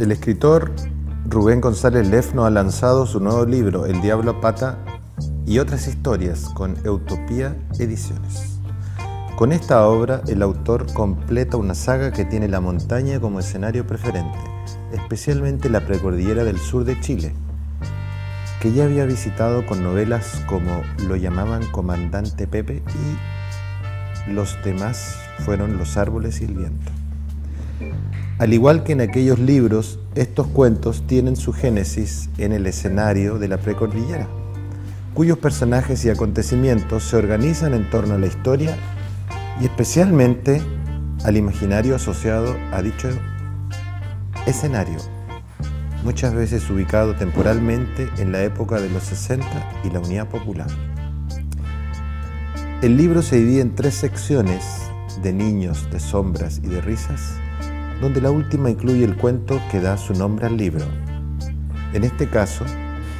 El escritor Rubén González Lefno ha lanzado su nuevo libro, El Diablo a Pata y otras historias, con Utopía Ediciones. Con esta obra, el autor completa una saga que tiene la montaña como escenario preferente, especialmente la precordillera del sur de Chile, que ya había visitado con novelas como lo llamaban Comandante Pepe y los demás fueron Los árboles y el viento. Al igual que en aquellos libros, estos cuentos tienen su génesis en el escenario de la precordillera, cuyos personajes y acontecimientos se organizan en torno a la historia y especialmente al imaginario asociado a dicho escenario, muchas veces ubicado temporalmente en la época de los 60 y la Unidad Popular. El libro se divide en tres secciones de niños, de sombras y de risas, donde la última incluye el cuento que da su nombre al libro. En este caso,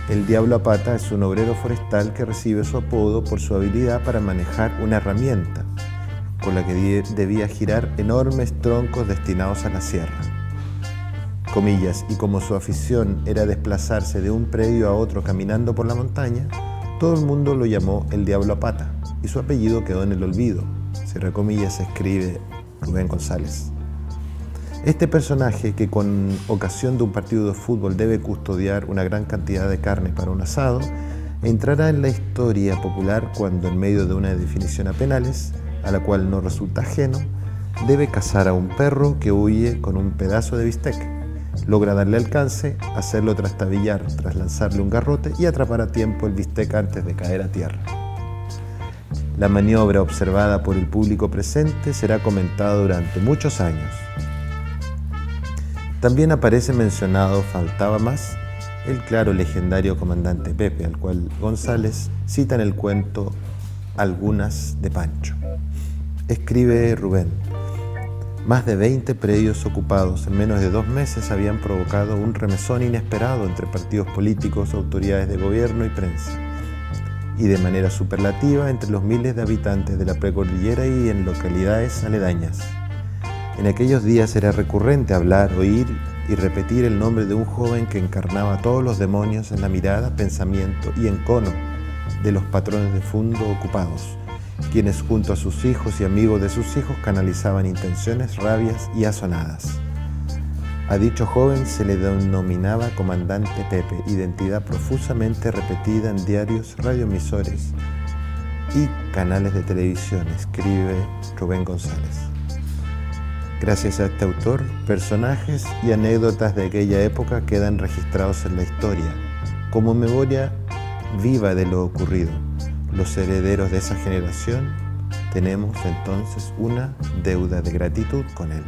el Diablo a Pata es un obrero forestal que recibe su apodo por su habilidad para manejar una herramienta con la que debía girar enormes troncos destinados a la sierra. Comillas, y como su afición era desplazarse de un predio a otro caminando por la montaña, todo el mundo lo llamó el Diablo a Pata y su apellido quedó en el olvido. Cierra comillas, escribe Rubén González. Este personaje, que con ocasión de un partido de fútbol debe custodiar una gran cantidad de carne para un asado, entrará en la historia popular cuando en medio de una definición a penales, a la cual no resulta ajeno, debe cazar a un perro que huye con un pedazo de bistec. Logra darle alcance, hacerlo trastabillar tras lanzarle un garrote y atrapar a tiempo el bistec antes de caer a tierra. La maniobra observada por el público presente será comentada durante muchos años. También aparece mencionado, faltaba más, el claro legendario comandante Pepe, al cual González cita en el cuento Algunas de Pancho. Escribe Rubén, más de 20 predios ocupados en menos de dos meses habían provocado un remesón inesperado entre partidos políticos, autoridades de gobierno y prensa, y de manera superlativa entre los miles de habitantes de la precordillera y en localidades aledañas. En aquellos días era recurrente hablar, oír y repetir el nombre de un joven que encarnaba todos los demonios en la mirada, pensamiento y encono de los patrones de fondo ocupados, quienes junto a sus hijos y amigos de sus hijos canalizaban intenciones, rabias y asonadas. A dicho joven se le denominaba Comandante Pepe, identidad profusamente repetida en diarios, radioemisores y canales de televisión, escribe Rubén González. Gracias a este autor, personajes y anécdotas de aquella época quedan registrados en la historia, como memoria viva de lo ocurrido. Los herederos de esa generación tenemos entonces una deuda de gratitud con él.